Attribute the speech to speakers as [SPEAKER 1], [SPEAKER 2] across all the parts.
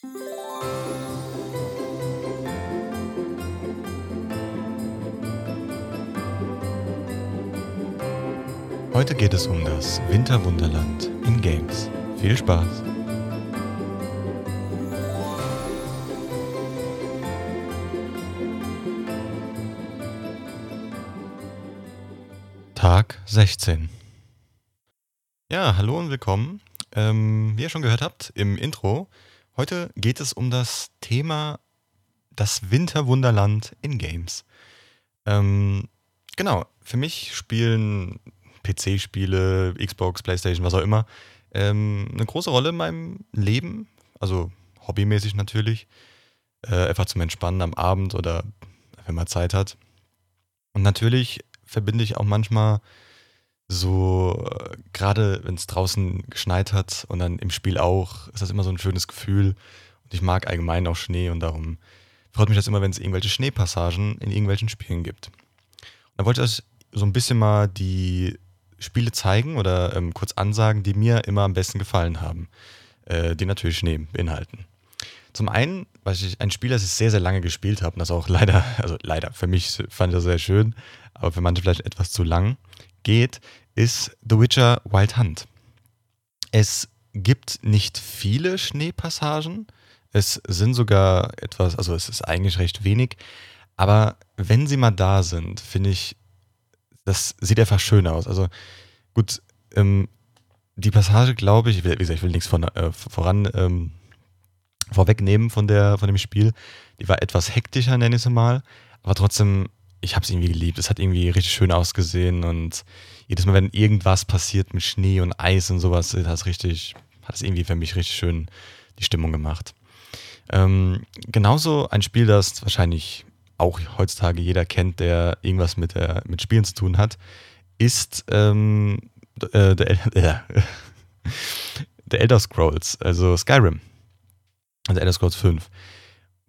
[SPEAKER 1] Heute geht es um das Winterwunderland in Games. Viel Spaß! Tag 16. Ja, hallo und willkommen. Ähm, wie ihr schon gehört habt im Intro, heute geht es um das Thema das Winterwunderland in Games. Ähm, genau, für mich spielen PC-Spiele, Xbox, PlayStation, was auch immer, ähm, eine große Rolle in meinem Leben. Also hobbymäßig natürlich. Äh, einfach zum Entspannen am Abend oder wenn man Zeit hat. Und natürlich verbinde ich auch manchmal so, äh, gerade wenn es draußen geschneit hat und dann im Spiel auch, ist das immer so ein schönes Gefühl. Und ich mag allgemein auch Schnee und darum freut mich das immer, wenn es irgendwelche Schneepassagen in irgendwelchen Spielen gibt. Und da wollte ich euch so ein bisschen mal die Spiele zeigen oder ähm, kurz ansagen, die mir immer am besten gefallen haben, äh, die natürlich Schnee beinhalten. Zum einen, was ich ein Spiel, das ich sehr, sehr lange gespielt habe, und das auch leider, also leider, für mich fand ich das sehr schön, aber für manche vielleicht etwas zu lang geht, ist The Witcher Wild Hunt. Es gibt nicht viele Schneepassagen. Es sind sogar etwas, also es ist eigentlich recht wenig. Aber wenn sie mal da sind, finde ich, das sieht einfach schön aus. Also gut, ähm, die Passage, glaube ich, wie gesagt, ich will nichts von, äh, voran ähm, vorwegnehmen von, der, von dem Spiel. Die war etwas hektischer, nenne ich es mal. Aber trotzdem, ich habe es irgendwie geliebt. Es hat irgendwie richtig schön ausgesehen und jedes Mal, wenn irgendwas passiert mit Schnee und Eis und sowas, hat es richtig, hat es irgendwie für mich richtig schön die Stimmung gemacht. Ähm, genauso ein Spiel, das wahrscheinlich auch heutzutage jeder kennt, der irgendwas mit, der, mit Spielen zu tun hat, ist ähm, äh, äh, der Elder Scrolls, also Skyrim. Also Elder Scrolls 5.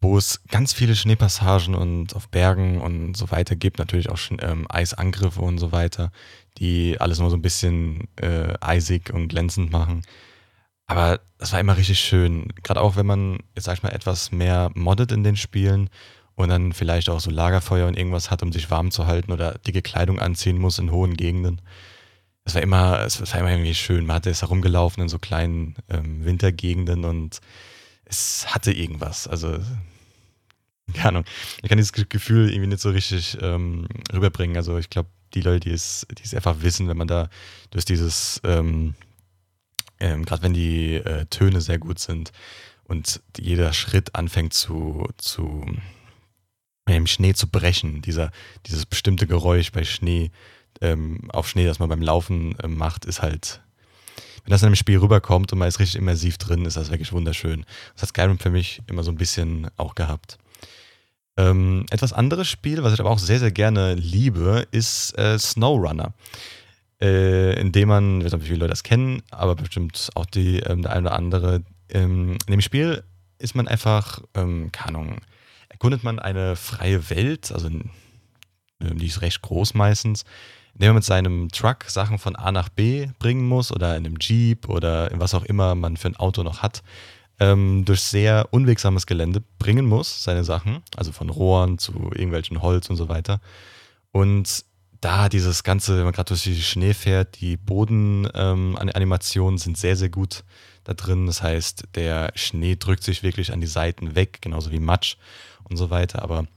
[SPEAKER 1] Wo es ganz viele Schneepassagen und auf Bergen und so weiter gibt, natürlich auch ähm, Eisangriffe und so weiter, die alles nur so ein bisschen äh, eisig und glänzend machen. Aber das war immer richtig schön. Gerade auch wenn man, jetzt sag ich mal, etwas mehr moddet in den Spielen und dann vielleicht auch so Lagerfeuer und irgendwas hat, um sich warm zu halten oder dicke Kleidung anziehen muss in hohen Gegenden. Es war immer, es war immer irgendwie schön. Man hatte es herumgelaufen in so kleinen ähm, Wintergegenden und es hatte irgendwas. Also, keine Ahnung. Ich kann dieses Gefühl irgendwie nicht so richtig ähm, rüberbringen. Also ich glaube, die Leute, die es, die es einfach wissen, wenn man da durch dieses, ähm, ähm, gerade wenn die äh, Töne sehr gut sind und jeder Schritt anfängt zu, zu im Schnee zu brechen, dieser, dieses bestimmte Geräusch bei Schnee, ähm, auf Schnee, das man beim Laufen äh, macht, ist halt, wenn das in einem Spiel rüberkommt und man ist richtig immersiv drin, ist das wirklich wunderschön. Das hat Skyrim für mich immer so ein bisschen auch gehabt. Ähm, etwas anderes Spiel, was ich aber auch sehr, sehr gerne liebe, ist äh, SnowRunner. Äh, in dem man, ich weiß nicht, wie viele Leute das kennen, aber bestimmt auch die, ähm, der eine oder andere. Ähm, in dem Spiel ist man einfach, ähm, keine Ahnung, erkundet man eine freie Welt, also die ist recht groß meistens, indem man mit seinem Truck Sachen von A nach B bringen muss oder in einem Jeep oder in was auch immer man für ein Auto noch hat, ähm, durch sehr unwegsames Gelände bringen muss, seine Sachen, also von Rohren zu irgendwelchen Holz und so weiter. Und da dieses Ganze, wenn man gerade durch die Schnee fährt, die Bodenanimationen ähm, sind sehr, sehr gut da drin. Das heißt, der Schnee drückt sich wirklich an die Seiten weg, genauso wie Matsch und so weiter. Aber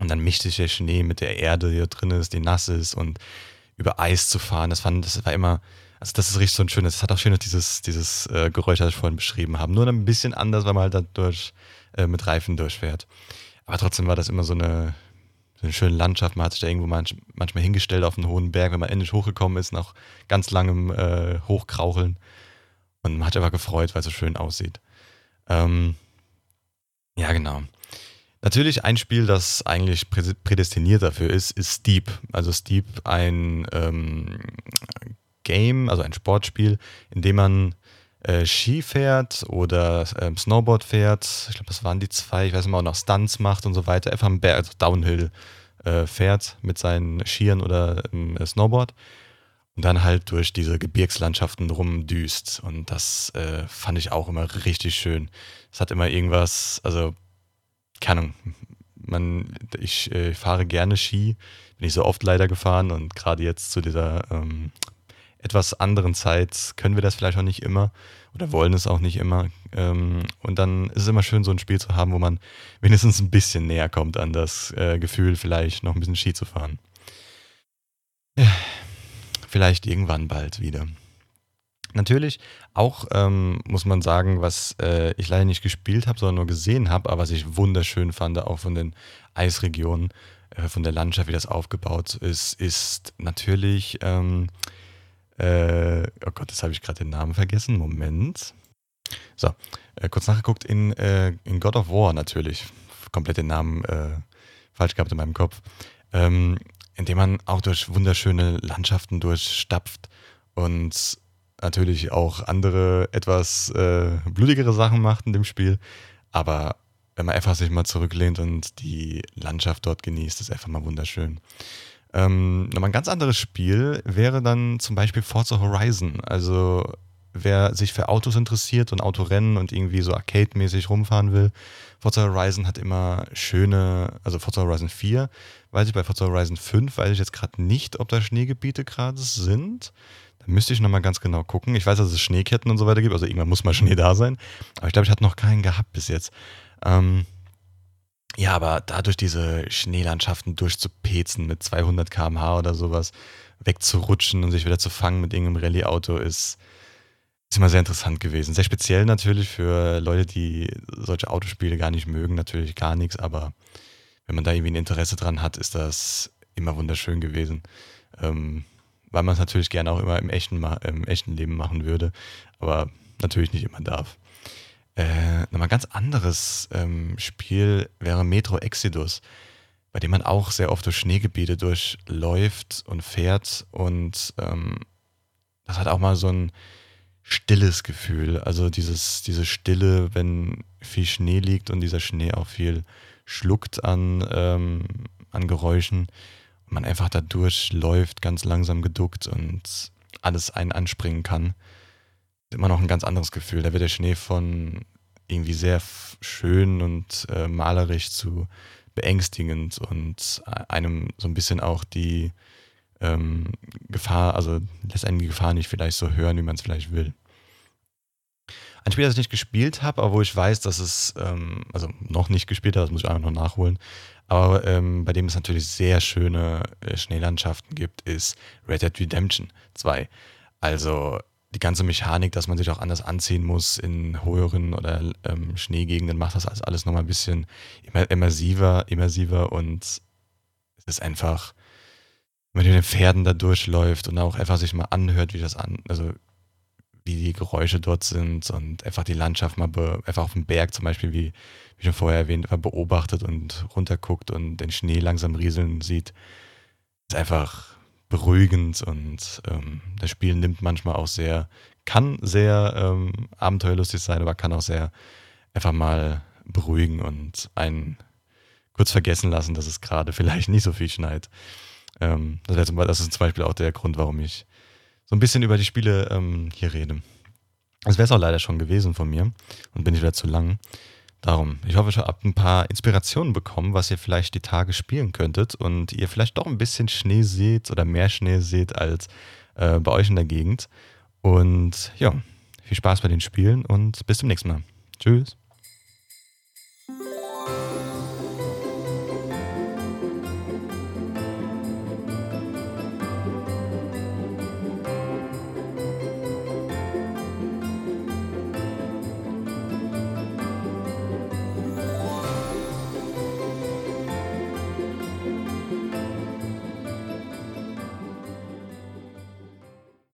[SPEAKER 1] und dann mischt sich der Schnee mit der Erde, die da drin ist, die nass ist und über Eis zu fahren. Das fand, das war immer, also das ist richtig so ein schönes, das hat auch schön dieses, dieses äh, Geräusch, das ich vorhin beschrieben habe. Nur ein bisschen anders, weil man halt da durch, äh, mit Reifen durchfährt. Aber trotzdem war das immer so eine, so eine schöne Landschaft. Man hat sich da irgendwo manch, manchmal hingestellt auf einen hohen Berg, wenn man endlich hochgekommen ist, nach ganz langem äh, Hochkraucheln. Und man hat einfach gefreut, weil es so schön aussieht. Ähm, ja, genau. Natürlich ein Spiel, das eigentlich prädestiniert dafür ist, ist Steep. Also Steep ein ähm, Game, also ein Sportspiel, in dem man äh, Ski fährt oder ähm, Snowboard fährt. Ich glaube, das waren die zwei. Ich weiß nicht mal, auch noch Stunts macht und so weiter. Einfach am Berg, also Downhill äh, fährt mit seinen Skiern oder ähm, Snowboard. und dann halt durch diese Gebirgslandschaften rumdüst. Und das äh, fand ich auch immer richtig schön. Es hat immer irgendwas, also, keine Ahnung, man, ich äh, fahre gerne Ski, bin ich so oft leider gefahren und gerade jetzt zu dieser ähm, etwas anderen Zeit können wir das vielleicht auch nicht immer oder wollen es auch nicht immer. Ähm, und dann ist es immer schön, so ein Spiel zu haben, wo man wenigstens ein bisschen näher kommt an das äh, Gefühl, vielleicht noch ein bisschen Ski zu fahren. Ja vielleicht irgendwann bald wieder. Natürlich auch ähm, muss man sagen, was äh, ich leider nicht gespielt habe, sondern nur gesehen habe, aber was ich wunderschön fand, auch von den Eisregionen, äh, von der Landschaft, wie das aufgebaut ist, ist natürlich, ähm, äh, oh Gott, jetzt habe ich gerade den Namen vergessen, Moment. So, äh, kurz nachgeguckt, in, äh, in God of War natürlich, komplett den Namen äh, falsch gehabt in meinem Kopf. Ähm, indem man auch durch wunderschöne Landschaften durchstapft und natürlich auch andere, etwas äh, blutigere Sachen macht in dem Spiel. Aber wenn man einfach sich mal zurücklehnt und die Landschaft dort genießt, ist einfach mal wunderschön. Ähm, nochmal ein ganz anderes Spiel wäre dann zum Beispiel Forza Horizon. Also wer sich für Autos interessiert und Autorennen und irgendwie so arcade-mäßig rumfahren will, Forza Horizon hat immer schöne, also Forza Horizon 4, weiß ich bei Forza Horizon 5, weiß ich jetzt gerade nicht, ob da Schneegebiete gerade sind. Müsste ich nochmal ganz genau gucken. Ich weiß, dass es Schneeketten und so weiter gibt, also irgendwann muss mal Schnee da sein. Aber ich glaube, ich hatte noch keinen gehabt bis jetzt. Ähm, ja, aber dadurch diese Schneelandschaften durchzupezen mit 200 km/h oder sowas, wegzurutschen und sich wieder zu fangen mit irgendeinem Rallye-Auto ist, ist immer sehr interessant gewesen. Sehr speziell natürlich für Leute, die solche Autospiele gar nicht mögen, natürlich gar nichts, aber wenn man da irgendwie ein Interesse dran hat, ist das immer wunderschön gewesen. Ähm, weil man es natürlich gerne auch immer im echten, im echten Leben machen würde, aber natürlich nicht immer darf. Äh, nochmal ganz anderes ähm, Spiel wäre Metro Exodus, bei dem man auch sehr oft durch Schneegebiete durchläuft und fährt und ähm, das hat auch mal so ein stilles Gefühl. Also dieses, diese Stille, wenn viel Schnee liegt und dieser Schnee auch viel schluckt an, ähm, an Geräuschen man einfach da durchläuft, ganz langsam geduckt und alles einen anspringen kann, ist immer noch ein ganz anderes Gefühl. Da wird der Schnee von irgendwie sehr schön und äh, malerisch zu beängstigend und einem so ein bisschen auch die ähm, Gefahr, also lässt einen die Gefahr nicht vielleicht so hören, wie man es vielleicht will. Ein Spiel, das ich nicht gespielt habe, aber wo ich weiß, dass es, ähm, also noch nicht gespielt habe, das muss ich einfach noch nachholen, aber ähm, bei dem es natürlich sehr schöne äh, Schneelandschaften gibt, ist Red Dead Redemption 2. Also die ganze Mechanik, dass man sich auch anders anziehen muss in höheren oder ähm, Schneegegenden, macht das alles nochmal ein bisschen immersiver, immersiver und es ist einfach, wenn man mit den Pferden da durchläuft und auch einfach sich mal anhört, wie das an, also wie die Geräusche dort sind und einfach die Landschaft mal einfach auf dem Berg zum Beispiel, wie, wie schon vorher erwähnt, beobachtet und runterguckt und den Schnee langsam rieseln sieht, ist einfach beruhigend und ähm, das Spiel nimmt manchmal auch sehr, kann sehr ähm, abenteuerlustig sein, aber kann auch sehr einfach mal beruhigen und einen kurz vergessen lassen, dass es gerade vielleicht nicht so viel schneit. Ähm, das, zum, das ist zum Beispiel auch der Grund, warum ich so ein bisschen über die Spiele ähm, hier rede. Das wäre es auch leider schon gewesen von mir und bin ich wieder zu lang. Darum, ich hoffe, ich habe ein paar Inspirationen bekommen, was ihr vielleicht die Tage spielen könntet und ihr vielleicht doch ein bisschen Schnee seht oder mehr Schnee seht als äh, bei euch in der Gegend. Und ja, viel Spaß bei den Spielen und bis zum nächsten Mal. Tschüss.